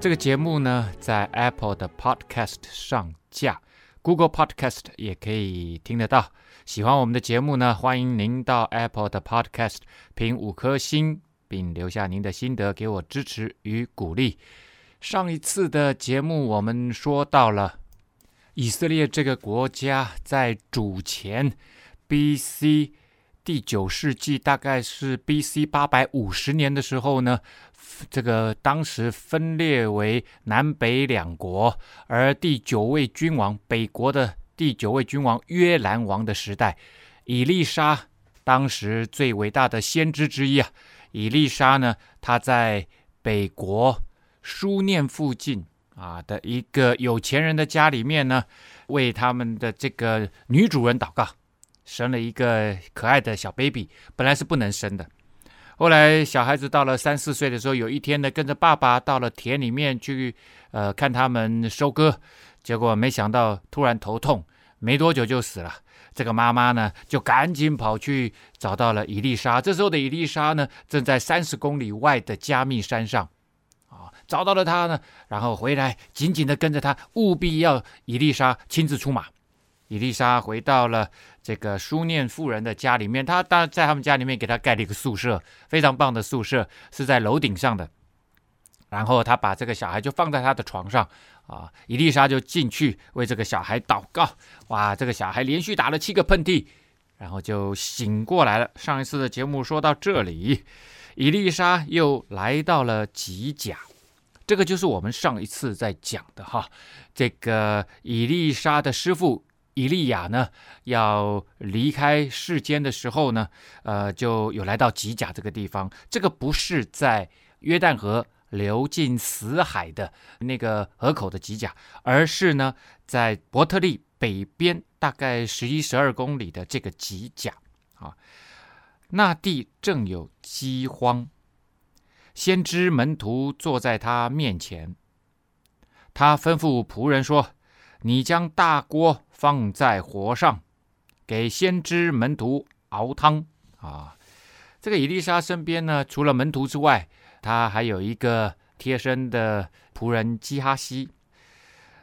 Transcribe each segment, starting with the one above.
这个节目呢，在 Apple 的 Podcast 上架，Google Podcast 也可以听得到。喜欢我们的节目呢，欢迎您到 Apple 的 Podcast 评五颗星，并留下您的心得，给我支持与鼓励。上一次的节目，我们说到了以色列这个国家在主前 BC 第九世纪，大概是 BC 八百五十年的时候呢。这个当时分裂为南北两国，而第九位君王，北国的第九位君王约兰王的时代，以利沙当时最伟大的先知之一啊，以利沙呢，他在北国书念附近啊的一个有钱人的家里面呢，为他们的这个女主人祷告，生了一个可爱的小 baby，本来是不能生的。后来小孩子到了三四岁的时候，有一天呢，跟着爸爸到了田里面去，呃，看他们收割，结果没想到突然头痛，没多久就死了。这个妈妈呢，就赶紧跑去找到了伊丽莎。这时候的伊丽莎呢，正在三十公里外的加密山上，啊，找到了他呢，然后回来紧紧的跟着他，务必要伊丽莎亲自出马。伊丽莎回到了这个书念妇人的家里面，他当在他们家里面给他盖了一个宿舍，非常棒的宿舍，是在楼顶上的。然后他把这个小孩就放在他的床上，啊，伊丽莎就进去为这个小孩祷告。哇，这个小孩连续打了七个喷嚏，然后就醒过来了。上一次的节目说到这里，伊丽莎又来到了吉甲，这个就是我们上一次在讲的哈，这个伊丽莎的师傅。以利亚呢，要离开世间的时候呢，呃，就有来到吉甲这个地方。这个不是在约旦河流进死海的那个河口的吉甲，而是呢，在伯特利北边大概十一十二公里的这个吉甲啊。那地正有饥荒，先知门徒坐在他面前，他吩咐仆人说：“你将大锅。”放在火上，给先知门徒熬汤啊。这个以利沙身边呢，除了门徒之外，他还有一个贴身的仆人基哈西。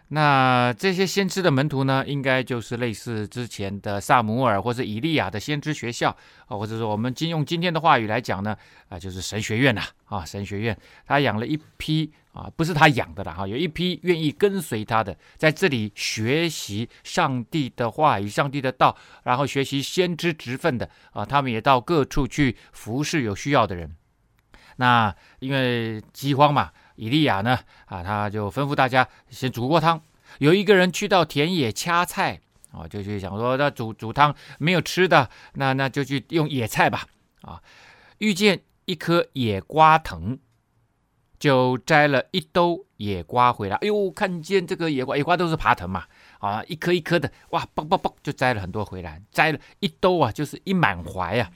那这些先知的门徒呢，应该就是类似之前的撒母耳或者以利亚的先知学校啊，或者说我们今用今天的话语来讲呢，啊，就是神学院呐啊，神学院，他养了一批啊，不是他养的了哈，有一批愿意跟随他的，在这里学习上帝的话语、上帝的道，然后学习先知职分的啊，他们也到各处去服侍有需要的人。那因为饥荒嘛。以利亚呢？啊，他就吩咐大家先煮锅汤。有一个人去到田野掐菜，啊，就去想说，那煮煮汤没有吃的，那那就去用野菜吧。啊，遇见一棵野瓜藤，就摘了一兜野瓜回来。哎呦，看见这个野瓜，野瓜都是爬藤嘛，啊，一颗一颗的，哇，嘣嘣嘣，就摘了很多回来，摘了一兜啊，就是一满怀啊。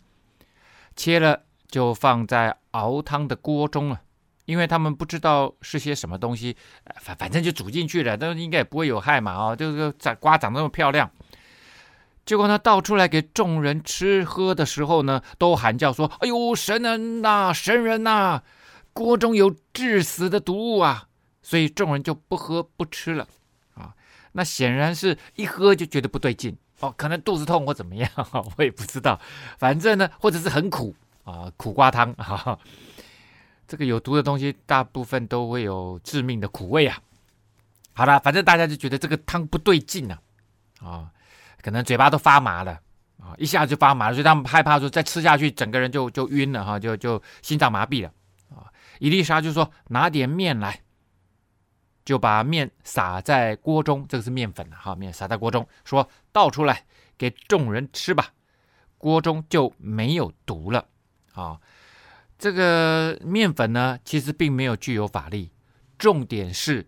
切了就放在熬汤的锅中了。因为他们不知道是些什么东西，反反正就煮进去了，但是应该也不会有害嘛，啊，就是长瓜长那么漂亮。结果呢，倒出来给众人吃喝的时候呢，都喊叫说：“哎呦，神人呐，神人呐，锅中有致死的毒物啊！”所以众人就不喝不吃了啊。那显然是一喝就觉得不对劲哦，可能肚子痛或怎么样，我也不知道。反正呢，或者是很苦啊，苦瓜汤啊。这个有毒的东西，大部分都会有致命的苦味啊。好了，反正大家就觉得这个汤不对劲了啊，啊，可能嘴巴都发麻了啊，一下就发麻了，所以他们害怕说再吃下去，整个人就就晕了哈，就就心脏麻痹了伊丽莎就说拿点面来，就把面撒在锅中，这个是面粉哈，面撒在锅中，说倒出来给众人吃吧，锅中就没有毒了啊。这个面粉呢，其实并没有具有法力。重点是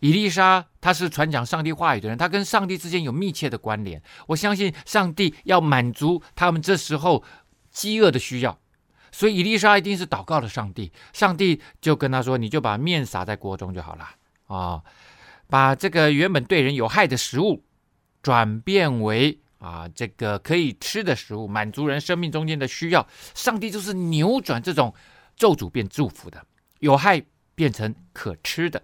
伊丽莎她是传讲上帝话语的人，她跟上帝之间有密切的关联。我相信上帝要满足他们这时候饥饿的需要，所以以利沙一定是祷告了上帝，上帝就跟他说：“你就把面撒在锅中就好了啊、把这个原本对人有害的食物转变为啊这个可以吃的食物，满足人生命中间的需要。上帝就是扭转这种咒诅变祝福的，有害变成可吃的。”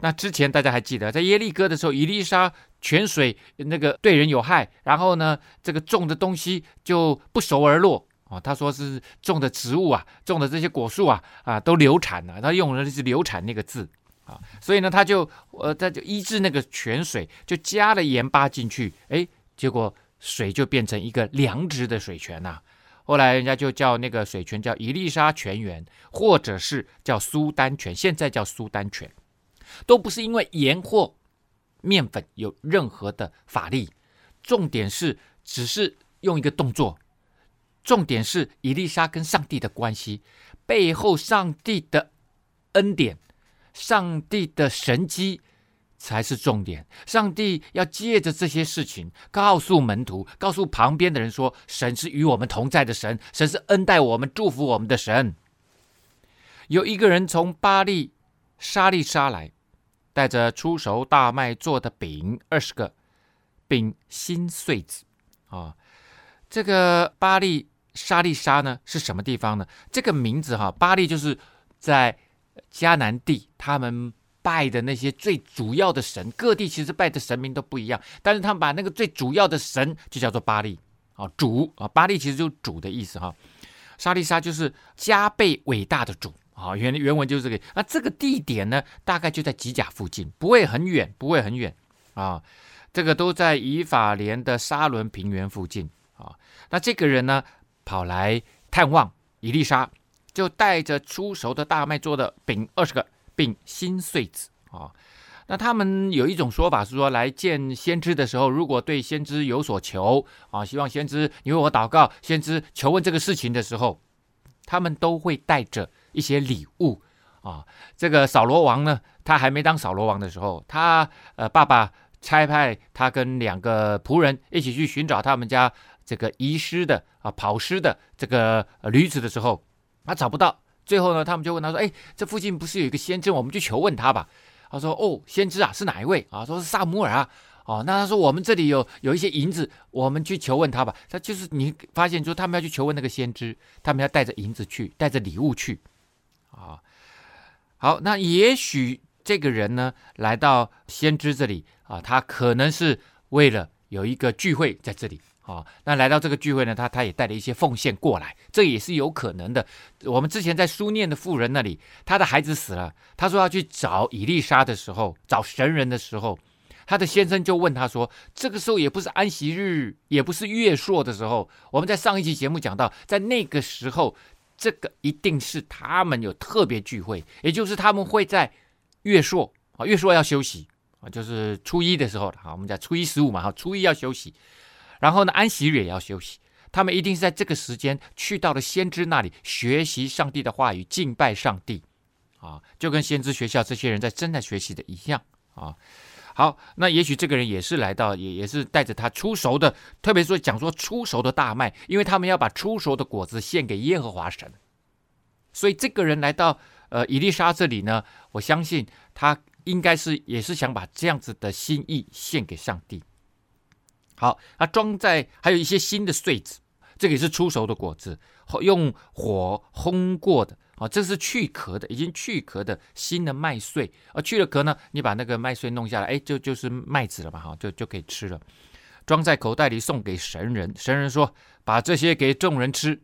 那之前大家还记得，在耶利哥的时候，以利沙泉水那个对人有害，然后呢，这个种的东西就不熟而落、哦。他说是种的植物啊，种的这些果树啊啊都流产了。他用的是流产那个字啊，所以呢，他就呃他就医治那个泉水，就加了盐巴进去，哎，结果水就变成一个良质的水泉呐、后来人家就叫那个水泉叫伊丽莎泉源，或者是叫苏丹泉，现在叫苏丹泉。都不是因为盐或面粉有任何的法力，重点是只是用一个动作，重点是以丽莎跟上帝的关系，背后上帝的恩典、上帝的神迹才是重点。上帝要借着这些事情告诉门徒，告诉旁边的人说：神是与我们同在的神，神是恩待我们、祝福我们的神。有一个人从巴力沙利沙来。带着出熟大麦做的饼二十个，饼新穗子啊。这个巴利沙利沙呢是什么地方呢？这个名字哈，巴利就是在迦南地，他们拜的那些最主要的神。各地其实拜的神明都不一样，但是他们把那个最主要的神就叫做巴利啊，主啊，巴利其实就是主的意思哈。沙利沙就是加倍伟大的主。啊，原原文就是这个。那这个地点呢，大概就在吉甲附近，不会很远，不会很远啊。这个都在以法莲的沙仑平原附近啊。那这个人呢，跑来探望伊丽莎，就带着出熟的大麦做的饼二十个，并新穗子啊。那他们有一种说法是说，来见先知的时候，如果对先知有所求啊，希望先知你为我祷告，先知求问这个事情的时候，他们都会带着。一些礼物啊，这个扫罗王呢，他还没当扫罗王的时候，他呃爸爸差派他跟两个仆人一起去寻找他们家这个遗失的啊跑失的这个驴子的时候，他找不到。最后呢，他们就问他说：“哎，这附近不是有一个先知？我们去求问他吧。”他说：“哦，先知啊，是哪一位啊？”说是撒母耳啊。哦，那他说我们这里有有一些银子，我们去求问他吧。他就是你发现，说他们要去求问那个先知，他们要带着银子去，带着礼物去。啊，好，那也许这个人呢，来到先知这里啊，他可能是为了有一个聚会在这里啊。那来到这个聚会呢，他他也带了一些奉献过来，这也是有可能的。我们之前在书念的妇人那里，他的孩子死了，他说要去找伊丽莎的时候，找神人的时候，他的先生就问他说：“这个时候也不是安息日，也不是月朔的时候。”我们在上一期节目讲到，在那个时候。这个一定是他们有特别聚会，也就是他们会在月朔啊，月朔要休息啊，就是初一的时候啊，我们讲初一十五嘛，哈，初一要休息，然后呢，安息日也要休息，他们一定是在这个时间去到了先知那里学习上帝的话语，敬拜上帝啊，就跟先知学校这些人在正在学习的一样啊。好，那也许这个人也是来到，也也是带着他初熟的，特别说讲说初熟的大麦，因为他们要把初熟的果子献给耶和华神，所以这个人来到呃以利沙这里呢，我相信他应该是也是想把这样子的心意献给上帝。好，他装在还有一些新的穗子，这个也是初熟的果子，用火烘过的。啊，这是去壳的，已经去壳的新的麦穗。啊，去了壳呢，你把那个麦穗弄下来，哎，就就是麦子了嘛，哈，就就可以吃了。装在口袋里送给神人，神人说：“把这些给众人吃。”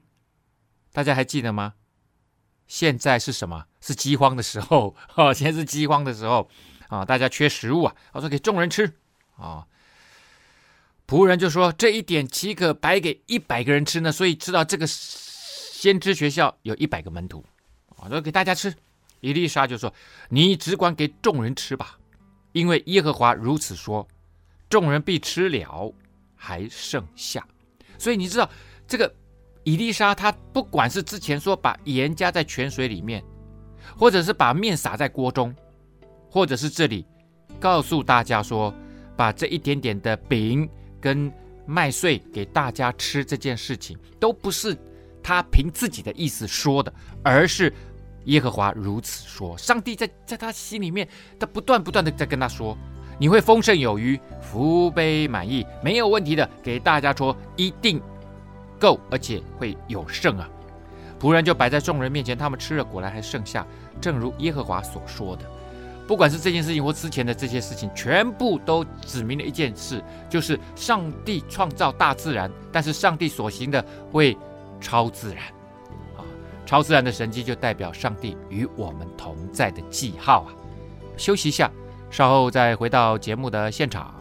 大家还记得吗？现在是什么？是饥荒的时候啊！现在是饥荒的时候啊！大家缺食物啊！他说：“给众人吃。”啊，仆人就说：“这一点岂可白给一百个人吃呢？”所以知道这个先知学校有一百个门徒。我说给大家吃，伊丽莎就说：“你只管给众人吃吧，因为耶和华如此说，众人必吃了，还剩下。”所以你知道这个伊丽莎，她不管是之前说把盐加在泉水里面，或者是把面撒在锅中，或者是这里告诉大家说，把这一点点的饼跟麦穗给大家吃这件事情，都不是他凭自己的意思说的，而是耶和华如此说。上帝在在他心里面，他不断不断的在跟他说：“你会丰盛有余，福杯满溢，没有问题的。”给大家说一定够，而且会有剩啊！仆人就摆在众人面前，他们吃了，果然还剩下，正如耶和华所说的。不管是这件事情或之前的这些事情，全部都指明了一件事，就是上帝创造大自然，但是上帝所行的会超自然，啊，超自然的神迹就代表上帝与我们同在的记号啊。休息一下，稍后再回到节目的现场。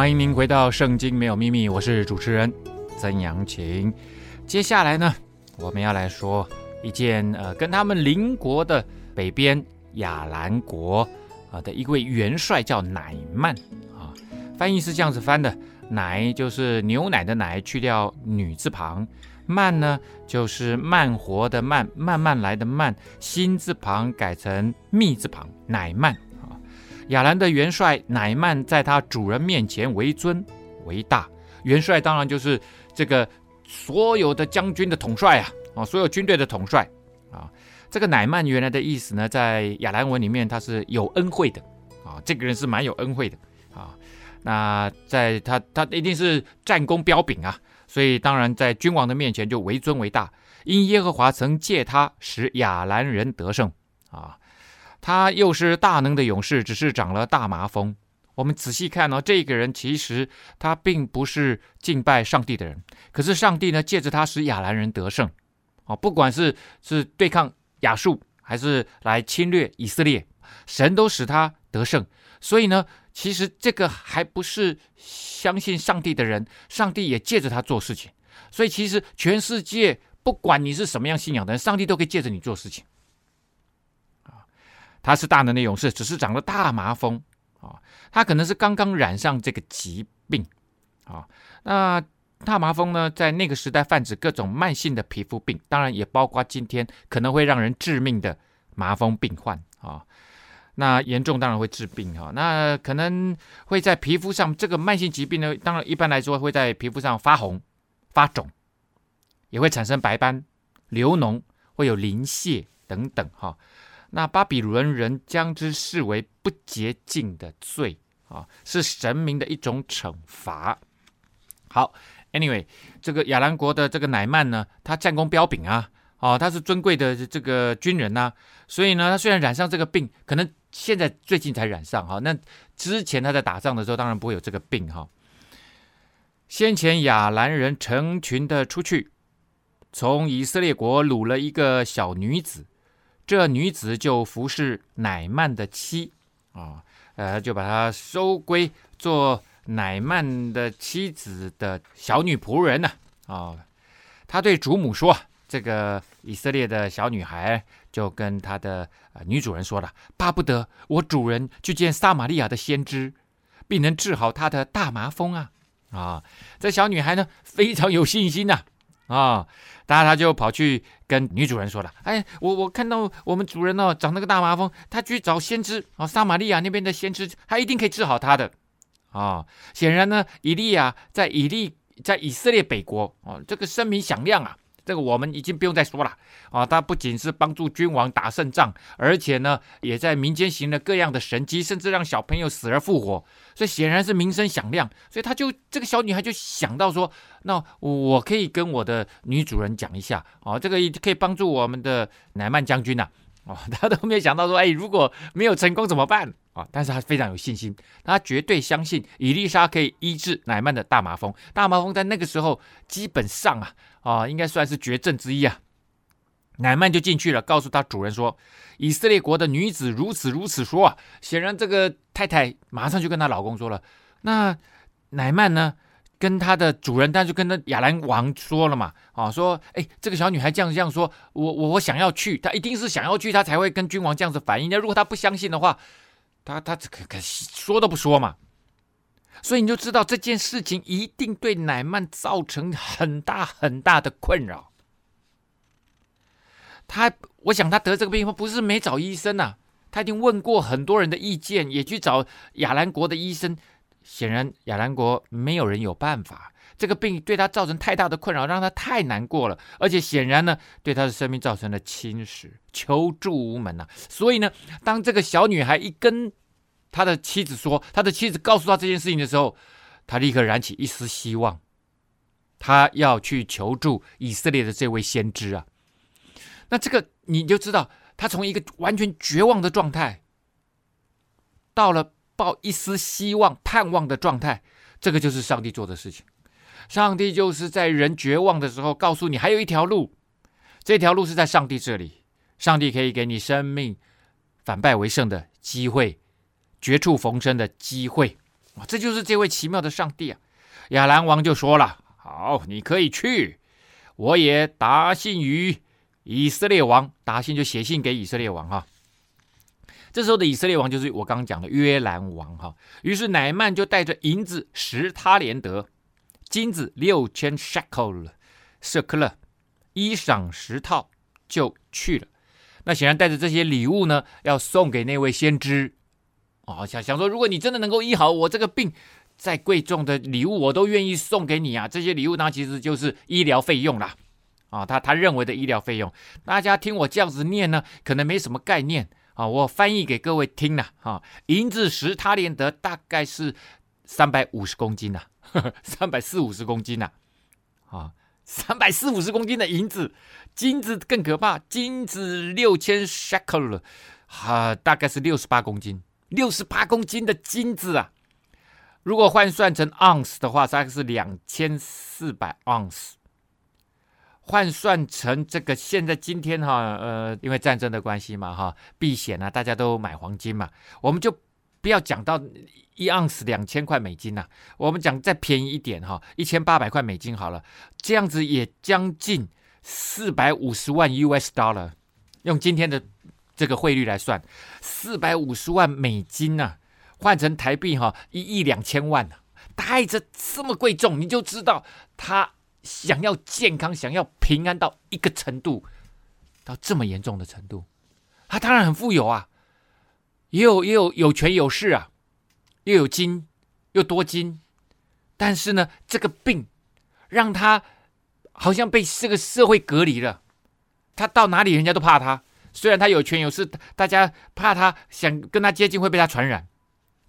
欢迎您回到《圣经没有秘密》，我是主持人曾阳晴。接下来呢，我们要来说一件呃，跟他们邻国的北边亚兰国啊的一位元帅叫乃曼啊，翻译是这样子翻的：乃就是牛奶的奶，去掉女字旁；慢呢就是慢活的慢，慢慢来的慢，心字旁改成密字旁，乃曼。亚兰的元帅乃曼在他主人面前为尊为大，元帅当然就是这个所有的将军的统帅啊，啊，所有军队的统帅啊。这个乃曼原来的意思呢，在亚兰文里面他是有恩惠的啊，这个人是蛮有恩惠的啊。那在他他一定是战功彪炳啊，所以当然在君王的面前就为尊为大，因耶和华曾借他使亚兰人得胜啊。他又是大能的勇士，只是长了大麻风。我们仔细看哦，这个人其实他并不是敬拜上帝的人，可是上帝呢，借着他使亚兰人得胜。哦，不管是是对抗亚述，还是来侵略以色列，神都使他得胜。所以呢，其实这个还不是相信上帝的人，上帝也借着他做事情。所以其实全世界不管你是什么样信仰的人，上帝都可以借着你做事情。他是大能的勇士，只是长了大麻风啊。他可能是刚刚染上这个疾病啊。那大麻风呢，在那个时代泛指各种慢性的皮肤病，当然也包括今天可能会让人致命的麻风病患啊。那严重当然会致病哈。那可能会在皮肤上，这个慢性疾病呢，当然一般来说会在皮肤上发红、发肿，也会产生白斑、流脓，会有鳞屑等等哈。那巴比伦人将之视为不洁净的罪啊，是神明的一种惩罚。好，Anyway，这个亚兰国的这个乃曼呢，他战功彪炳啊，哦，他是尊贵的这个军人呐、所以呢，他虽然染上这个病，可能现在最近才染上哈，那之前他在打仗的时候，当然不会有这个病哈。先前亚兰人成群的出去，从以色列国掳了一个小女子。这女子就服侍乃曼的妻啊，呃，就把她收归做乃曼的妻子的小女仆人呢啊。他对主母说：“这个以色列的小女孩就跟她的女主人说了，巴不得我主人去见撒玛利亚的先知，并能治好她的大麻风啊啊！这小女孩呢，非常有信心呐。啊”然他就跑去跟女主人说了：“哎，我我看到我们主人哦，长那个大麻风，他去找先知哦，撒玛利亚那边的先知，他一定可以治好他的。”啊，显然呢，以利亚在以利在以色列北国哦，这个声名响亮啊，这个我们已经不用再说了啊。他不仅是帮助君王打胜仗，而且呢，也在民间行了各样的神迹，甚至让小朋友死而复活，所以显然是名声响亮。所以他就这个小女孩就想到说，那我可以跟我的女主人讲一下啊，这个也可以帮助我们的乃曼将军呐。哦，他都没有想到说，哎，如果没有成功怎么办啊？但是他非常有信心，他绝对相信以利沙可以医治乃曼的大麻风。大麻风在那个时候基本上啊，啊，应该算是绝症之一啊。乃曼就进去了，告诉他主人说，以色列国的女子如此如此说啊。显然这个太太马上就跟她老公说了，那乃曼呢？跟他的主人，但是跟他亚兰王说了嘛，啊，说，哎，这个小女孩这样这样说，我我我想要去，她一定是想要去，她才会跟君王这样子反应。那如果她不相信的话，她她可可说都不说嘛。所以你就知道这件事情一定对乃曼造成很大很大的困扰。他，我想他得这个病不是没找医生呐、啊，他已经问过很多人的意见，也去找亚兰国的医生。显然，亚兰国没有人有办法。这个病对他造成太大的困扰，让他太难过了，而且显然呢，对他的生命造成了侵蚀，求助无门呐、啊。所以呢，当这个小女孩一跟他的妻子说，他的妻子告诉他这件事情的时候，他立刻燃起一丝希望，他要去求助以色列的这位先知啊。那这个你就知道，他从一个完全绝望的状态，到了。抱一丝希望、盼望的状态，这个就是上帝做的事情。上帝就是在人绝望的时候，告诉你还有一条路，这条路是在上帝这里。上帝可以给你生命反败为胜的机会，绝处逢生的机会。哇，这就是这位奇妙的上帝啊！亚兰王就说了：“好，你可以去，我也答信于以色列王，答信就写信给以色列王哈。”这时候的以色列王就是我刚刚讲的约兰王哈，于是乃曼就带着银子十他连德，金子六千 shekel 舍客勒，衣裳十套就去了。那显然带着这些礼物呢，要送给那位先知哦，想想说，如果你真的能够医好我这个病，再贵重的礼物我都愿意送给你啊。这些礼物呢，其实就是医疗费用啦，啊，他他认为的医疗费用。大家听我这样子念呢，可能没什么概念。啊，我翻译给各位听呐，啊，银子十他连得大概是三百五十公斤呐，三百四五十公斤呐，啊，三百四五十公斤的银子，金子更可怕，金子六千 shekel，啊，大概是六十八公斤，六十八公斤的金子啊，如果换算成盎司的话，大概是两千四百盎司。换算成这个现在今天哈，呃，因为战争的关系嘛哈，避险啊，大家都买黄金嘛，我们就不要讲到一盎司两千块美金呐，我们讲再便宜一点哈，一千八百块美金好了，这样子也将近四百五十万 US dollar，用今天的这个汇率来算，四百五十万美金呐，换成台币哈，一亿两千万呐，带着这么贵重，你就知道它。想要健康，想要平安到一个程度，到这么严重的程度，他当然很富有啊，也有也有有权有势啊，又有金又多金，但是呢，这个病让他好像被这个社会隔离了，他到哪里人家都怕他，虽然他有权有势，大家怕他，想跟他接近会被他传染，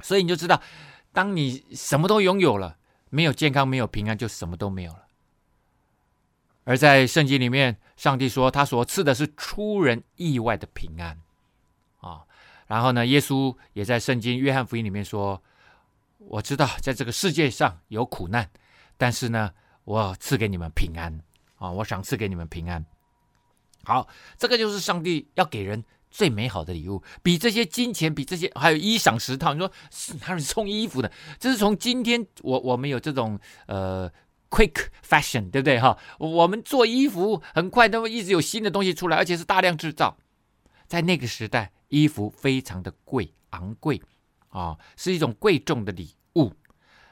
所以你就知道，当你什么都拥有了，没有健康，没有平安，就什么都没有了。而在圣经里面，上帝说他所赐的是出人意外的平安啊。然后呢，耶稣也在圣经约翰福音里面说：“我知道在这个世界上有苦难，但是呢，我赐给你们平安啊！我想赐给你们平安。”好，这个就是上帝要给人最美好的礼物，比这些金钱，比这些还有衣裳十套。你说是哪里送衣服的？这是从今天我我们有这种呃。Quick fashion，对不对哈？我们做衣服很快，都会一直有新的东西出来，而且是大量制造。在那个时代，衣服非常的贵，昂贵啊，是一种贵重的礼物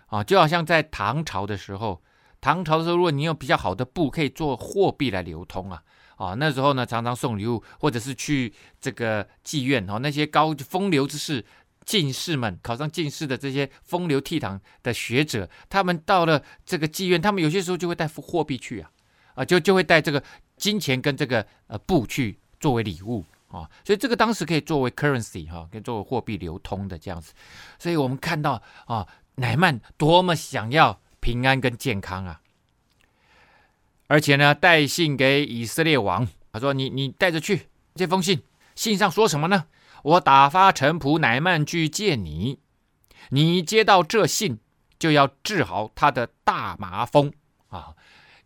啊。就好像在唐朝的时候，唐朝的时候，如果你有比较好的布，可以做货币来流通啊啊。那时候呢，常常送礼物，或者是去这个妓院哦，那些高风流之士。进士们考上进士的这些风流倜傥的学者，他们到了这个妓院，他们有些时候就会带货币去啊，啊，就就会带这个金钱跟这个呃布去作为礼物啊，所以这个当时可以作为 currency 哈，可以作为货币流通的这样子。所以我们看到啊，乃曼多么想要平安跟健康啊，而且呢，带信给以色列王，他说：“你你带着去这封信，信上说什么呢？我打发臣仆乃曼去见你，你接到这信。”就要治好他的大麻风啊，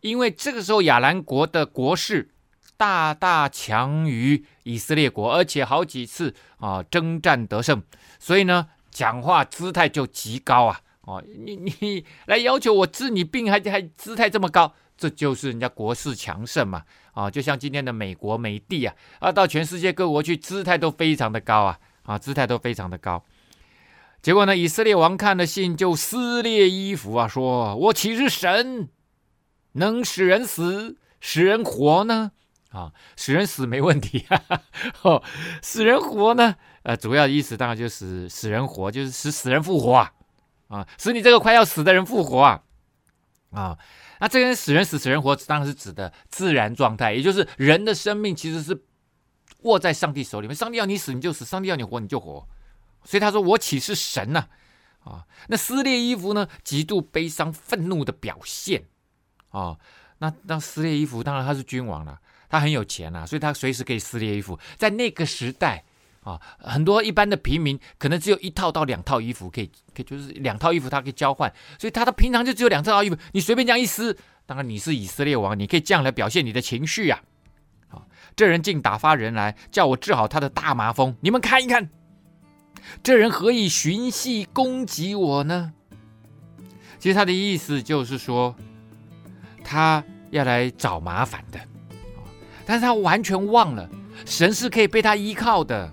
因为这个时候亚兰国的国势大大强于以色列国，而且好几次啊征战得胜，所以呢讲话姿态就极高啊！哦，你你来要求我治你病，还还姿态这么高，这就是人家国势强盛嘛！啊，就像今天的美国美帝啊，啊到全世界各国去，姿态都非常的高啊！啊，姿态都非常的高。结果呢，以色列王看了信就撕裂衣服啊，说：“我岂是神，能使人死，使人活呢？啊，使人死没问题，哈 哈哦，使人活呢？呃，主要的意思当然就是使人活，就是使死人复活啊，啊，使你这个快要死的人复活啊，啊，那这个使人死，死人活，当然是指的自然状态，也就是人的生命其实是握在上帝手里面，上帝要你死你就死，上帝要你活你就活。”所以他说：“我岂是神呢？啊，那撕裂衣服呢？极度悲伤、愤怒的表现啊。那那撕裂衣服，当然他是君王了，他很有钱啊，所以他随时可以撕裂衣服。在那个时代啊，很多一般的平民可能只有一套到两套衣服可以，可以就是两套衣服他可以交换。所以他的平常就只有两套衣服，你随便这样一撕，当然你是以色列王，你可以这样来表现你的情绪呀。啊，这人竟打发人来叫我治好他的大麻风，你们看一看。”这人何以寻隙攻击我呢？其实他的意思就是说，他要来找麻烦的，但是他完全忘了神是可以被他依靠的。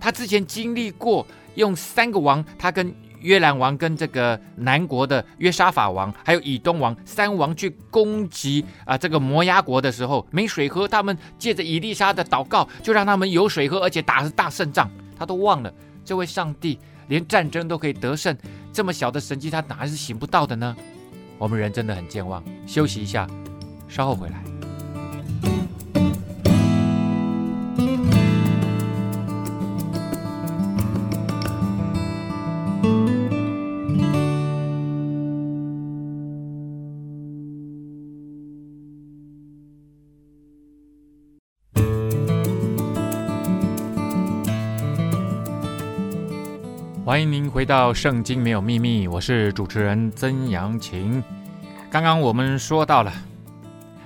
他之前经历过用三个王，他跟约兰王、跟这个南国的约沙法王，还有以东王三王去攻击啊这个摩押国的时候，没水喝，他们借着以利沙的祷告，就让他们有水喝，而且打了大胜仗，他都忘了。这位上帝连战争都可以得胜，这么小的神迹他哪是行不到的呢？我们人真的很健忘。休息一下，稍后回来。欢迎您回到《圣经没有秘密》，我是主持人曾阳晴。刚刚我们说到了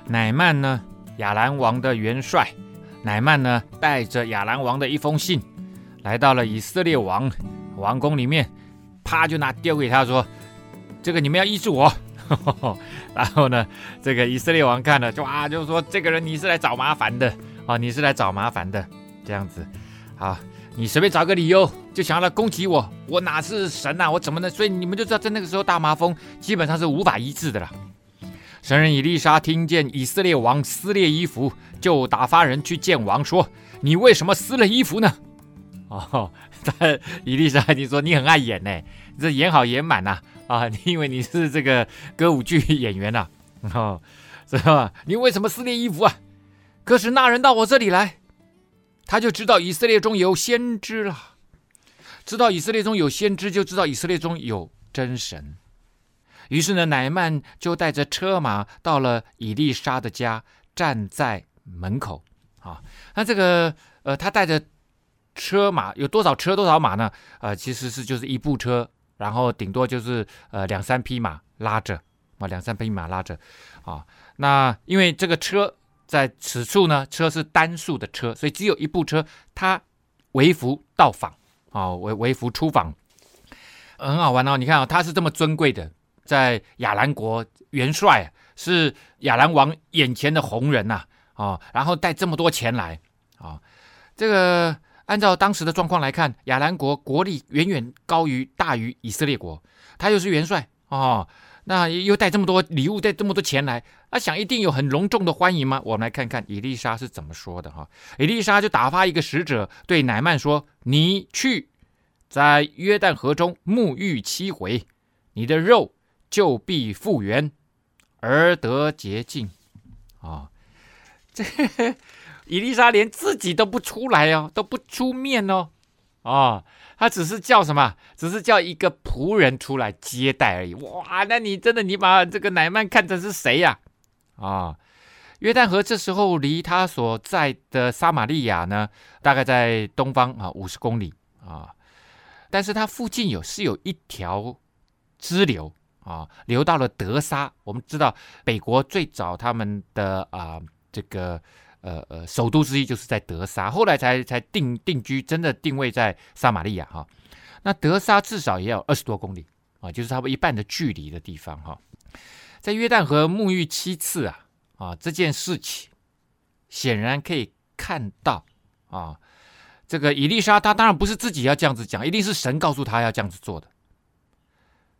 乃曼呢，亚兰王的元帅，乃曼呢带着亚兰王的一封信，来到了以色列王王宫里面，啪就拿丢给他说：“这个你们要医治我。”然后呢，这个以色列王看了就啊，就说：“这个人你是来找麻烦的啊，你是来找麻烦的。”这样子，好。你随便找个理由就想要来攻击我，我哪是神呐、我怎么能？所以你们就知道，在那个时候大麻风基本上是无法医治的了。神人以利沙听见以色列王撕裂衣服，就打发人去见王，说：“你为什么撕了衣服呢？” 哦，但以利沙你说你很爱演呢，这演好演满呐啊，啊！你以为你是这个歌舞剧演员呐？哦，是吧？你为什么撕裂衣服啊？可是那人到我这里来。他就知道以色列中有先知了，知道以色列中有先知，就知道以色列中有真神。于是呢，乃曼就带着车马到了以利沙的家，站在门口。啊，那这个呃，他带着车马有多少车多少马呢？呃，其实是就是一部车，然后顶多就是呃两三匹马拉着啊，两三匹马拉着啊。那因为这个车。在此处呢，车是单数的车，所以只有一部车。他微服到访啊，微微服出访，很好玩哦。你看啊、哦，他是这么尊贵的，在亚兰国元帅，是亚兰王眼前的红人呐啊、然后带这么多钱来啊、这个按照当时的状况来看，亚兰国国力远远高于大于以色列国，他又是元帅哦。那又带这么多礼物，带这么多钱来，啊，想一定有很隆重的欢迎吗？我们来看看伊丽莎是怎么说的哈。伊丽莎就打发一个使者对乃曼说：“你去，在约旦河中沐浴七回，你的肉就必复原，而得洁净。”啊，这伊丽莎连自己都不出来哦，都不出面哦，啊，他只是叫什么？只是叫一个仆人出来接待而已。哇，那你真的你把这个乃曼看成是谁呀？啊，约旦河这时候离他所在的撒玛利亚呢，大概在东方啊五十公里啊，但是它附近有是有一条支流。啊，流到了德沙。我们知道，北国最早他们的啊，这个呃呃首都之一就是在德沙，后来才才定定居，真的定位在撒玛利亚哈。那德沙至少也有二十多公里啊，就是差不多一半的距离的地方哈。在约旦河沐浴七次啊啊这件事情，显然可以看到啊，这个以利沙他当然不是自己要这样子讲，一定是神告诉他要这样子做的。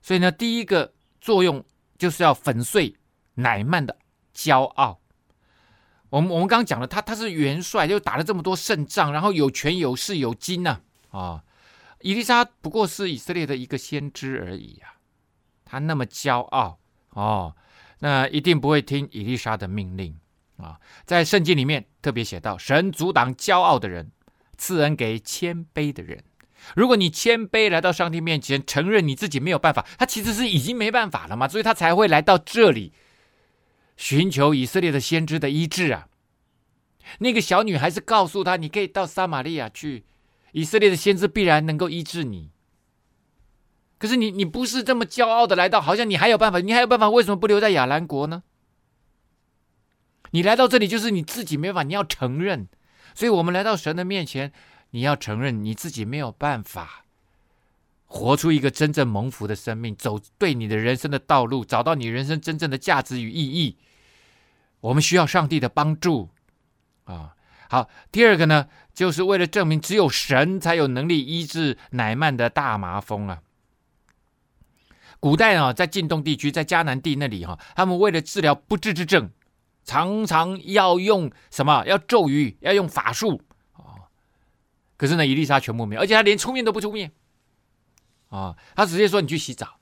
所以呢，第一个作用就是要粉碎乃曼的骄傲。我们我们刚刚讲了，他他是元帅，就打了这么多胜仗，然后有权有势有金呐啊，啊！以利沙不过是以色列的一个先知而已啊，他那么骄傲哦，那一定不会听伊丽莎的命令啊。在圣经里面特别写到，神阻挡骄傲的人，赐恩给谦卑的人。如果你谦卑来到上帝面前，承认你自己没有办法，他其实是已经没办法了嘛，所以他才会来到这里，寻求以色列的先知的医治啊。那个小女孩是告诉他，你可以到撒玛利亚去，以色列的先知必然能够医治你。可是你你不是这么骄傲的来到，好像你还有办法，你还有办法，为什么不留在亚兰国呢？你来到这里就是你自己没法，你要承认。所以我们来到神的面前。你要承认你自己没有办法活出一个真正蒙福的生命，走对你的人生的道路，找到你人生真正的价值与意义。我们需要上帝的帮助啊！好，第二个呢，就是为了证明只有神才有能力医治乃曼的大麻风啊。古代啊，在近东地区，在迦南地那里哈，他们为了治疗不治之症，常常要用什么？要咒语，要用法术啊。可是呢，伊丽莎全部没有，而且他连出面都不出面，啊，他直接说你去洗澡，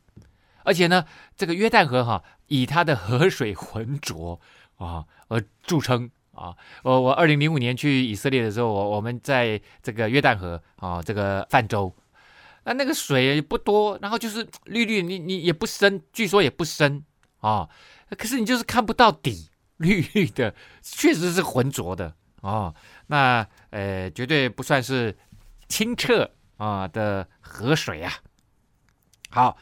而且呢，这个约旦河哈以它的河水浑浊啊而著称啊。我我二零零五年去以色列的时候，我我们在这个约旦河啊这个泛舟，那那个水不多，然后就是绿绿，你你也不深，据说也不深啊，可是你就是看不到底，绿绿的，确实是浑浊的。哦，那呃，绝对不算是清澈啊的河水啊。好，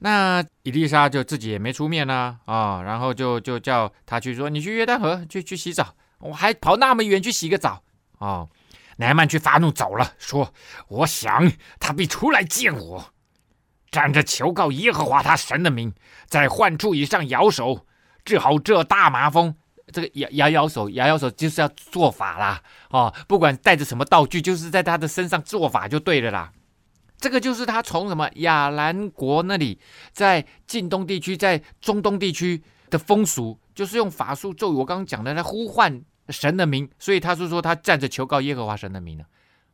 那伊丽莎就自己也没出面呢啊，然后就就叫他去说，你去约旦河去去洗澡，我还跑那么远去洗个澡啊。南曼却发怒走了，说：“我想他必出来见我，站着求告耶和华他神的名，在患处以上摇手，治好这大麻风。”这个摇摇摇手，摇摇手就是要做法啦，哦，不管带着什么道具，就是在他的身上做法就对了啦。这个就是他从什么亚兰国那里，在近东地区，在中东地区的风俗，就是用法术咒语。我刚刚讲的，来呼唤神的名，所以他是说他站着求告耶和华神的名呢，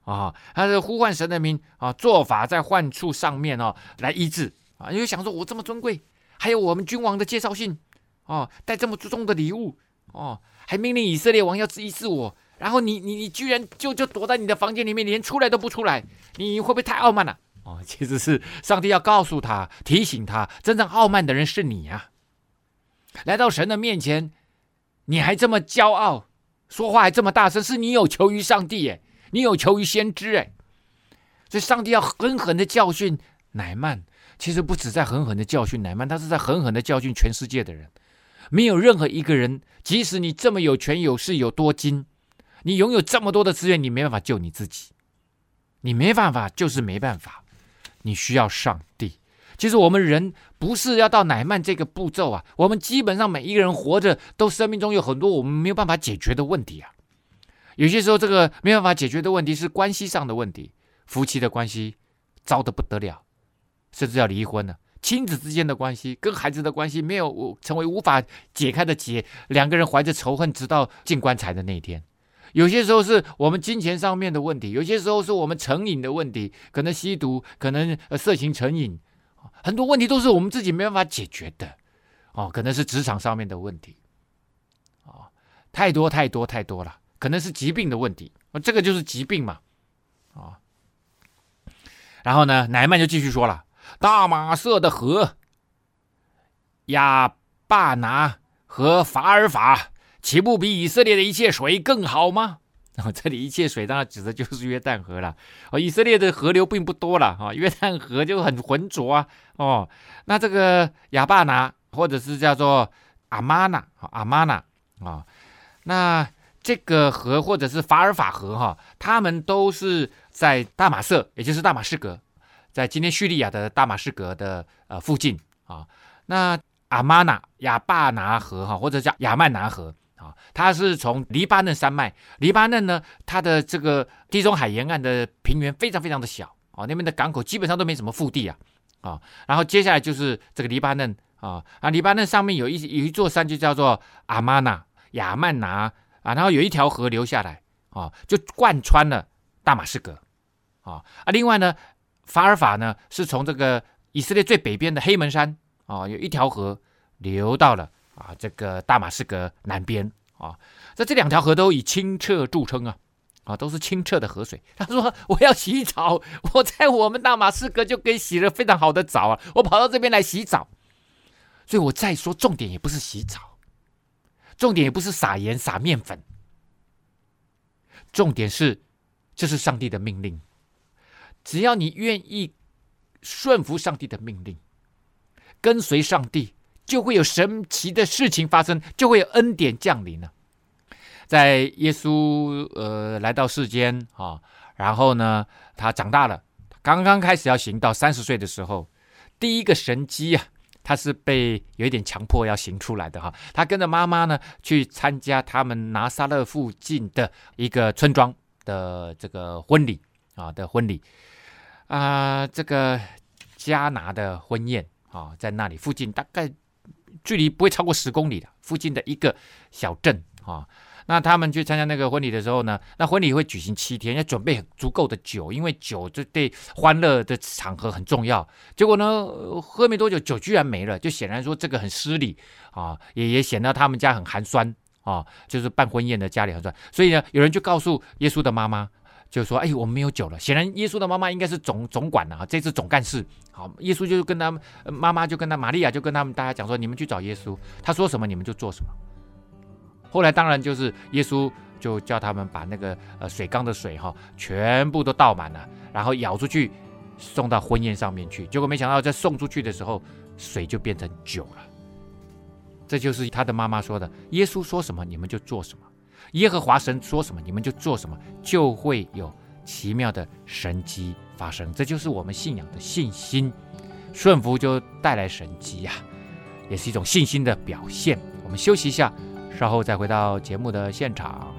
啊，他是呼唤神的名啊，做法在患处上面哦来医治啊，因为想说我这么尊贵，还有我们君王的介绍信哦，带这么重的礼物。哦，还命令以色列王要医治我，然后你你你居然就就躲在你的房间里面，连出来都不出来，你会不会太傲慢了？哦，其实是上帝要告诉他，提醒他，真正傲慢的人是你呀、啊。来到神的面前，你还这么骄傲，说话还这么大声，是你有求于上帝耶，你有求于先知哎。所以上帝要狠狠的教训乃曼，其实不止在狠狠的教训乃曼，他是在狠狠的教训全世界的人。没有任何一个人，即使你这么有权有势有多金，你拥有这么多的资源，你没办法救你自己，你没办法就是没办法，你需要上帝。其实我们人不是要到乃曼这个步骤啊，我们基本上每一个人活着，都生命中有很多我们没有办法解决的问题啊。有些时候这个没办法解决的问题是关系上的问题，夫妻的关系糟得不得了，甚至要离婚了。亲子之间的关系，跟孩子的关系没有成为无法解开的结，两个人怀着仇恨，直到进棺材的那一天。有些时候是我们金钱上面的问题，有些时候是我们成瘾的问题，可能吸毒，可能色情成瘾，很多问题都是我们自己没办法解决的。哦，可能是职场上面的问题。哦太多太多太多了，可能是疾病的问题。这个就是疾病嘛，啊。然后呢，乃曼就继续说了：大马色的河，亚巴拿和法尔法，岂不比以色列的一切水更好吗？哦这里一切水当然指的就是约旦河了。哦，以色列的河流并不多了，哈，约旦河就很浑浊啊。哦，那这个亚巴拿或者是叫做阿玛纳，阿玛纳啊。那这个河或者是法尔法河哈，他们都是在大马色，也就是大马士革，在今天叙利亚的大马士革的呃附近啊。那阿玛纳亚巴拿河哈，或者叫亚曼拿河啊，它是从黎巴嫩山脉，黎巴嫩呢，它的这个地中海沿岸的平原非常非常的小啊，那边的港口基本上都没什么腹地啊啊。然后接下来就是这个黎巴嫩啊，啊，黎巴嫩上面有一有一座山就叫做阿玛纳。亚曼拿啊，然后有一条河流下来啊，就贯穿了大马士革啊啊。另外呢，法尔法呢是从这个以色列最北边的黑门山啊，有一条河流到了啊这个大马士革南边啊。在这两条河都以清澈著称啊啊，都是清澈的河水。他说：“我要洗澡，我在我们大马士革就可以洗了非常好的澡啊，我跑到这边来洗澡。所以我再说重点也不是洗澡。”重点也不是撒盐撒面粉，重点是这是上帝的命令。只要你愿意顺服上帝的命令，跟随上帝，就会有神奇的事情发生，就会有恩典降临了。在耶稣呃来到世间啊，然后呢，他长大了，刚刚开始要行道，三十岁的时候，第一个神迹啊。他是被有一点强迫要行出来的哈，他跟着妈妈呢去参加他们拿撒勒附近的一个村庄的这个婚礼啊的婚礼啊，这个迦拿的婚宴啊，在那里附近大概距离不会超过十公里的附近的一个小镇啊。那他们去参加那个婚礼的时候呢，那婚礼会举行七天，要准备足够的酒，因为酒这对欢乐的场合很重要。结果呢，喝没多久，酒居然没了，就显然说这个很失礼啊，也也显得他们家很寒酸啊，就是办婚宴的家里很酸。所以呢，有人就告诉耶稣的妈妈，就说：“哎，我们没有酒了。”显然耶稣的妈妈应该是总总管了啊，这次总干事。好，耶稣就跟他们妈妈就跟他玛利亚就跟他们大家讲说：“你们去找耶稣，他说什么你们就做什么。”后来当然就是耶稣就叫他们把那个呃水缸的水哈全部都倒满了，然后舀出去送到婚宴上面去。结果没想到在送出去的时候，水就变成酒了。这就是他的妈妈说的：耶稣说什么你们就做什么，耶和华神说什么你们就做什么，就会有奇妙的神迹发生。这就是我们信仰的信心，顺服就带来神迹呀，也是一种信心的表现。我们休息一下。稍后再回到节目的现场。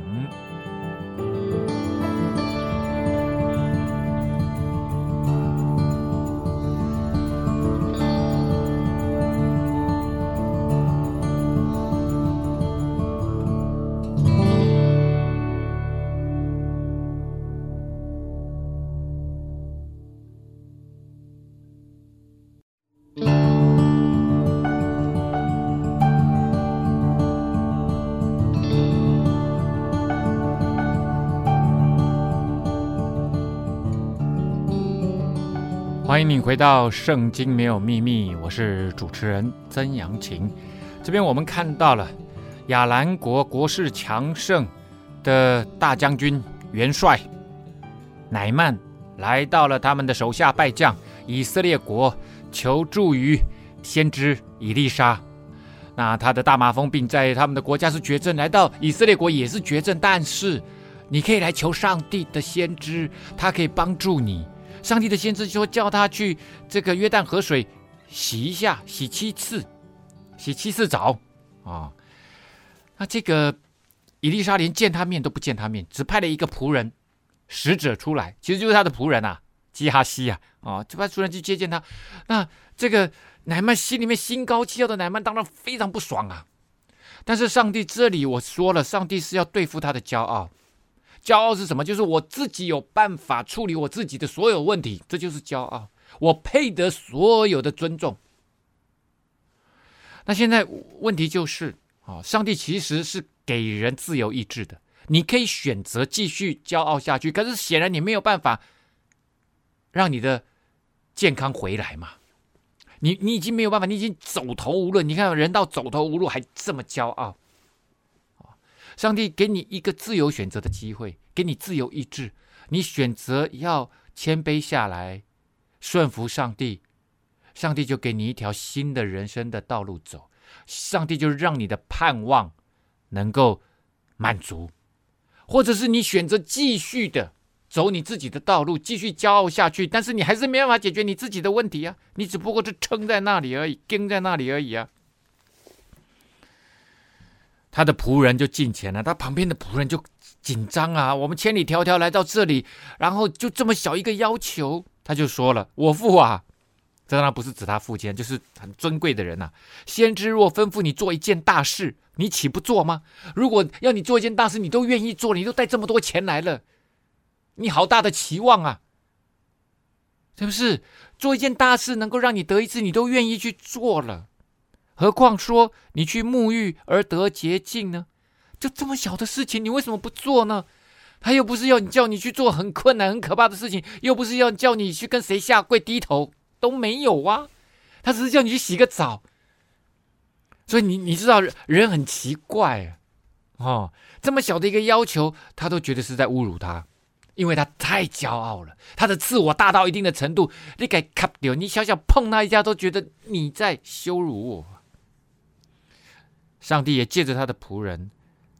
欢迎你回到《圣经没有秘密》，我是主持人曾阳晴。这边我们看到了亚兰国国势强盛的大将军元帅乃曼来到了他们的手下败将以色列国，求助于先知以利沙。那他的大麻风病在他们的国家是绝症，来到以色列国也是绝症。但是你可以来求上帝的先知，他可以帮助你。上帝的先知说：“叫他去这个约旦河水洗一下，洗七次，洗七次澡啊。”那这个以利沙连见他面都不见他面，只派了一个仆人使者出来，其实就是他的仆人啊，基哈西啊，啊，就派仆人去接见他。那这个乃曼心里面心高气傲的乃曼当然非常不爽啊。但是上帝这里我说了，上帝是要对付他的骄傲。骄傲是什么？就是我自己有办法处理我自己的所有问题，这就是骄傲。我配得所有的尊重。那现在问题就是，啊，上帝其实是给人自由意志的，你可以选择继续骄傲下去，可是显然你没有办法让你的健康回来嘛。你你已经没有办法，你已经走投无路。你看人到走投无路还这么骄傲，上帝给你一个自由选择的机会，给你自由意志，你选择要谦卑下来，顺服上帝，上帝就给你一条新的人生的道路走，上帝就让你的盼望能够满足，或者是你选择继续的。走你自己的道路，继续骄傲下去，但是你还是没办法解决你自己的问题啊！你只不过是撑在那里而已，跟在那里而已啊！他的仆人就进前了，他旁边的仆人就紧张啊！我们千里迢迢来到这里，然后就这么小一个要求，他就说了：“我父啊，这当然不是指他父亲，就是很尊贵的人呐、先知若吩咐你做一件大事，你岂不做吗？如果要你做一件大事，你都愿意做，你都带这么多钱来了。”你好大的期望啊，是不是？做一件大事能够让你得一次，你都愿意去做了，何况说你去沐浴而得洁净呢？就这么小的事情，你为什么不做呢？他又不是要你叫你去做很困难、很可怕的事情，又不是要叫你去跟谁下跪低头，都没有啊。他只是叫你去洗个澡。所以你你知道人很奇怪啊，哦，这么小的一个要求，他都觉得是在侮辱他。因为他太骄傲了，他的自我大到一定的程度，你给卡掉，你小小碰他一下都觉得你在羞辱我。上帝也借着他的仆人，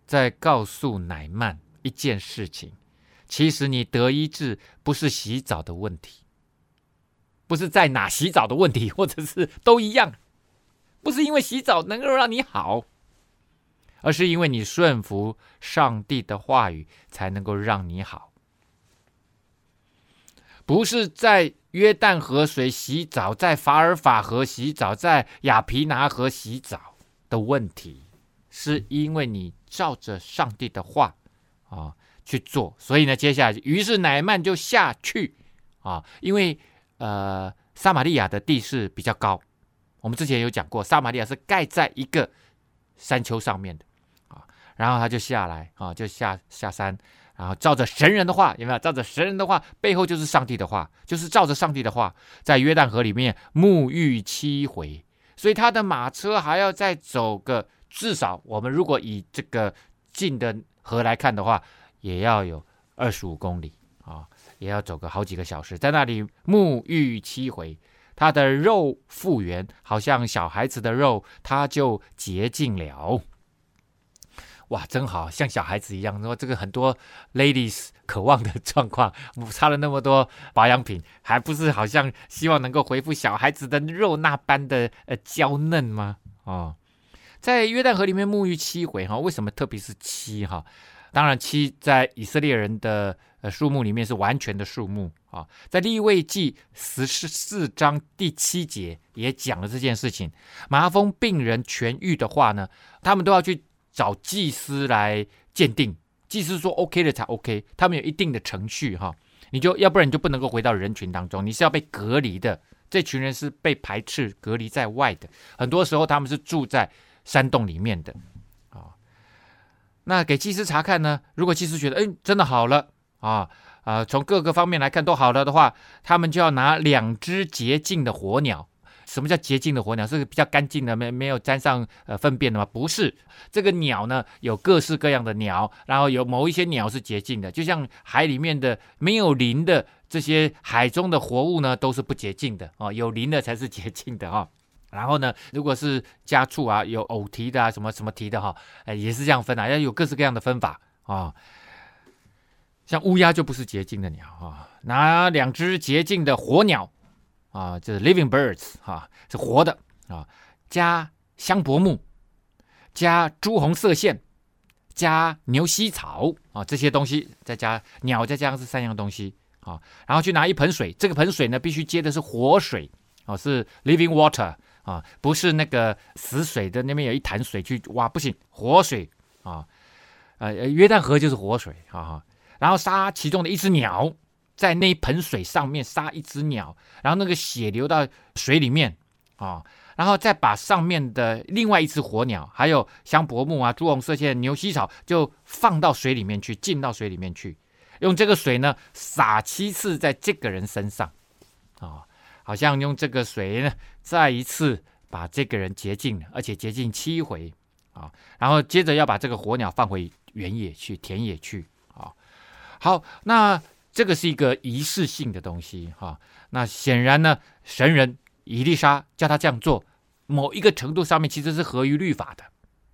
在告诉乃曼一件事情：其实你得医治不是洗澡的问题，不是在哪洗澡的问题，或者是都一样，不是因为洗澡能够让你好，而是因为你顺服上帝的话语，才能够让你好。不是在约旦河水洗澡，在法尔法河洗澡，在亚皮拿河洗澡的问题，是因为你照着上帝的话啊去做，所以呢，接下来于是乃曼就下去啊，因为呃撒玛利亚的地势比较高，我们之前有讲过，撒玛利亚是盖在一个山丘上面的啊，然后他就下来啊，就下下山。然后照着神人的话，有没有？照着神人的话，背后就是上帝的话，就是照着上帝的话，在约旦河里面沐浴七回，所以他的马车还要再走个至少，我们如果以这个近的河来看的话，也要有二十五公里啊，也要走个好几个小时，在那里沐浴七回，他的肉复原，好像小孩子的肉，他就洁净了。哇，真好像小孩子一样。说这个很多 ladies 渴望的状况，擦了那么多保养品，还不是好像希望能够恢复小孩子的肉那般的呃娇嫩吗？哦，在约旦河里面沐浴七回哈，为什么特别是七哈？当然七在以色列人的呃数目里面是完全的数目啊。在利未记十四章第七节也讲了这件事情。麻风病人痊愈的话呢，他们都要去。找祭司来鉴定，祭司说 OK 的才 OK，他们有一定的程序哈，你就要不然你就不能够回到人群当中，你是要被隔离的，这群人是被排斥、隔离在外的，很多时候他们是住在山洞里面的啊。那给祭司查看呢？如果祭司觉得哎真的好了啊啊，从各个方面来看都好了的话，他们就要拿两只洁净的火鸟。什么叫洁净的火鸟？是比较干净的，没没有沾上呃粪便的吗？不是，这个鸟呢有各式各样的鸟，然后有某一些鸟是洁净的，就像海里面的没有鳞的这些海中的活物呢，都是不洁净的哦，有鳞的才是洁净的哈、哦。然后呢，如果是家畜啊，有偶蹄的啊，什么什么蹄的哈、哦，哎，也是这样分啊，要有各式各样的分法啊、哦。像乌鸦就不是洁净的鸟啊、拿两只洁净的火鸟。啊，就是 living birds 啊，是活的啊，加香柏木，加朱红色线，加牛膝草啊，这些东西再加鸟，再加上这三样东西啊，然后去拿一盆水，这个盆水呢必须接的是活水啊，是 living water 啊，不是那个死水的，那边有一潭水去挖不行，活水啊，呃，约旦河就是活水啊，然后杀其中的一只鸟。在那一盆水上面杀一只鸟，然后那个血流到水里面啊，然后再把上面的另外一只火鸟，还有香柏木啊、朱红色线牛膝草，就放到水里面去，浸到水里面去，用这个水呢洒七次在这个人身上，啊、好像用这个水呢再一次把这个人洁净了，而且洁净七回。啊、然后接着要把这个火鸟放回原野去、田野去。啊、好，那这个是一个仪式性的东西哈、那显然呢，神人。以利沙叫他这样做，某一个程度上面其实是合于律法的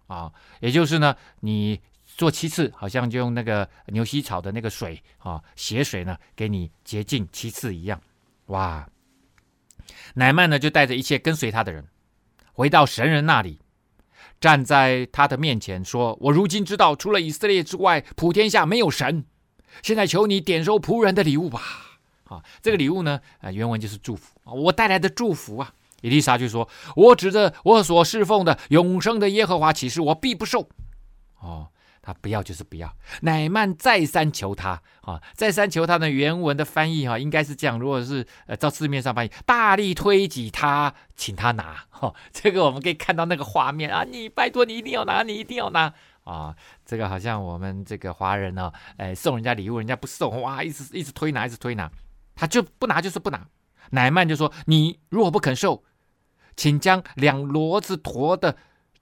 啊，也就是呢，你做七次，好像就用那个牛膝草的那个水啊，血水呢，给你洁净七次一样。哇！乃曼呢就带着一切跟随他的人，回到神人那里，站在他的面前说：“我如今知道，除了以色列之外，普天下没有神。现在求你点收仆人的礼物吧。”啊，这个礼物呢，呃，原文就是祝福啊，我带来的祝福啊。伊丽莎就说：“我指着我所侍奉的永生的耶和华起誓，我必不受。”哦，他不要就是不要。乃曼再三求他啊，再三求他的原文的翻译哈、应该是这样。如果是呃照字面上翻译，大力推挤他，请他拿。哈、哦，这个我们可以看到那个画面啊，你拜托你一定要拿，你一定要拿啊。这个好像我们这个华人呢，哎，送人家礼物，人家不送，哇，一直一直推拿，一直推拿。他就不拿，就是不拿。乃曼就说：“你如果不肯受，请将两骡子驮的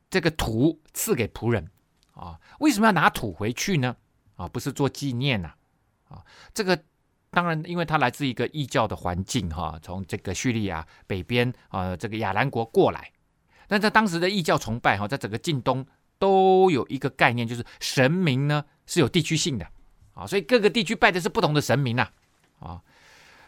这个土赐给仆人。啊，为什么要拿土回去呢？啊，不是做纪念呐、啊。这个当然，因为他来自一个异教的环境，哈、从这个叙利亚北边啊，这个亚兰国过来。但在当时的异教崇拜，哈，在整个近东都有一个概念，就是神明呢是有地区性的。啊，所以各个地区拜的是不同的神明呐。啊。”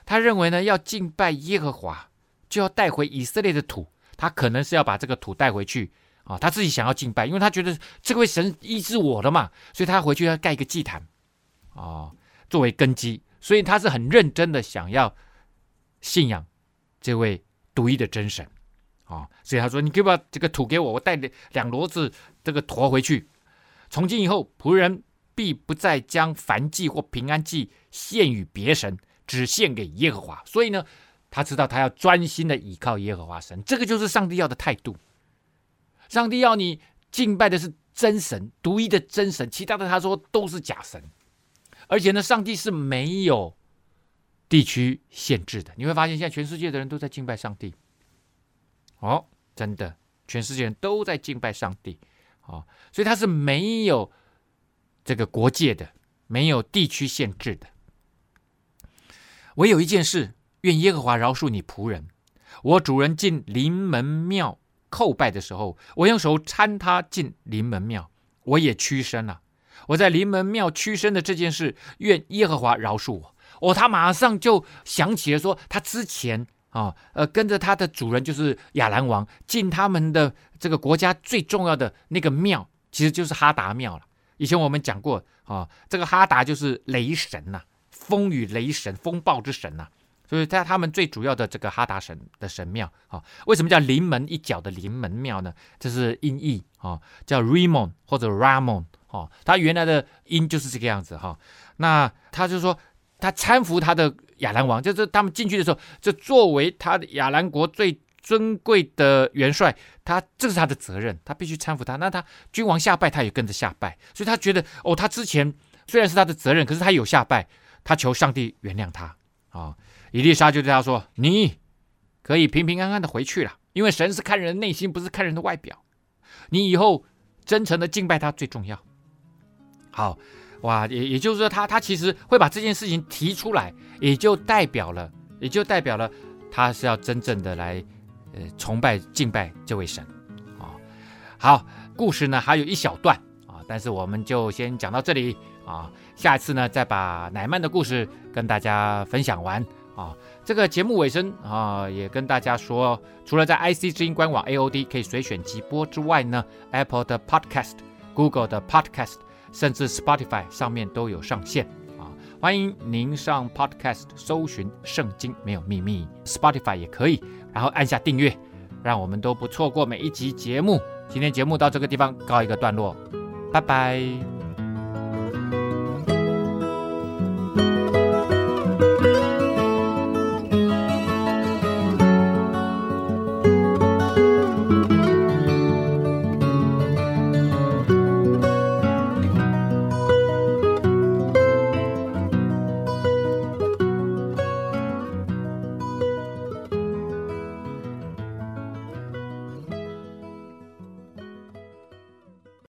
他认为呢，要敬拜耶和华，就要带回以色列的土。他可能是要把这个土带回去啊，他自己想要敬拜，因为他觉得这位神医治我的嘛，所以他回去要盖一个祭坛啊，作为根基。所以他是很认真的想要信仰这位独一的真神啊。所以他说：“你可以把这个土给我，我带两骡子这个驮回去。从今以后，仆人必不再将燔祭或平安祭献与别神。”只献给耶和华，所以呢，他知道他要专心的倚靠耶和华神，这个就是上帝要的态度。上帝要你敬拜的是真神，独一的真神，其他的他说都是假神。而且呢，上帝是没有地区限制的。你会发现，现在全世界的人都在敬拜上帝。哦，真的，全世界人都在敬拜上帝。哦，所以他是没有这个国界的，没有地区限制的。唯有一件事，愿耶和华饶恕你仆人。我主人进临门庙叩拜的时候，我用手搀他进临门庙，我也屈身了。我在临门庙屈身的这件事，愿耶和华饶恕我。哦，他马上就想起了说，他之前啊，呃，跟着他的主人就是亚兰王进他们的这个国家最重要的那个庙，其实就是哈达庙了。以前我们讲过啊，这个哈达就是雷神呐、风雨雷神、风暴之神呐、所以在他们最主要的这个哈达神的神庙啊，为什么叫临门一脚的临门庙呢？这是音译啊，叫 Rimon 或者 Ramon 啊，它原来的音就是这个样子哈。那他就说，他搀扶他的亚兰王，就是他们进去的时候，就作为他的亚兰国最尊贵的元帅，他这是他的责任，他必须搀扶他。那他君王下拜，他也跟着下拜，所以他觉得哦，他之前虽然是他的责任，可是他有下拜。他求上帝原谅他啊！伊丽莎就对他说：“你可以平平安安的回去了，因为神是看人的内心，不是看人的外表。你以后真诚的敬拜他最重要。”好哇，也也就是说他，他其实会把这件事情提出来，也就代表了，也就代表了他是要真正的来呃崇拜敬拜这位神啊。好，故事呢还有一小段啊，但是我们就先讲到这里啊。下一次呢，再把乃曼的故事跟大家分享完啊。这个节目尾声啊，也跟大家说，除了在 IC 之音官网 AOD 可以随选即播之外呢，Apple 的 Podcast、Google 的 Podcast，甚至 Spotify 上面都有上线啊。欢迎您上 Podcast 搜寻《圣经没有秘密》，Spotify 也可以，然后按下订阅，让我们都不错过每一集节目。今天节目到这个地方告一个段落，拜拜。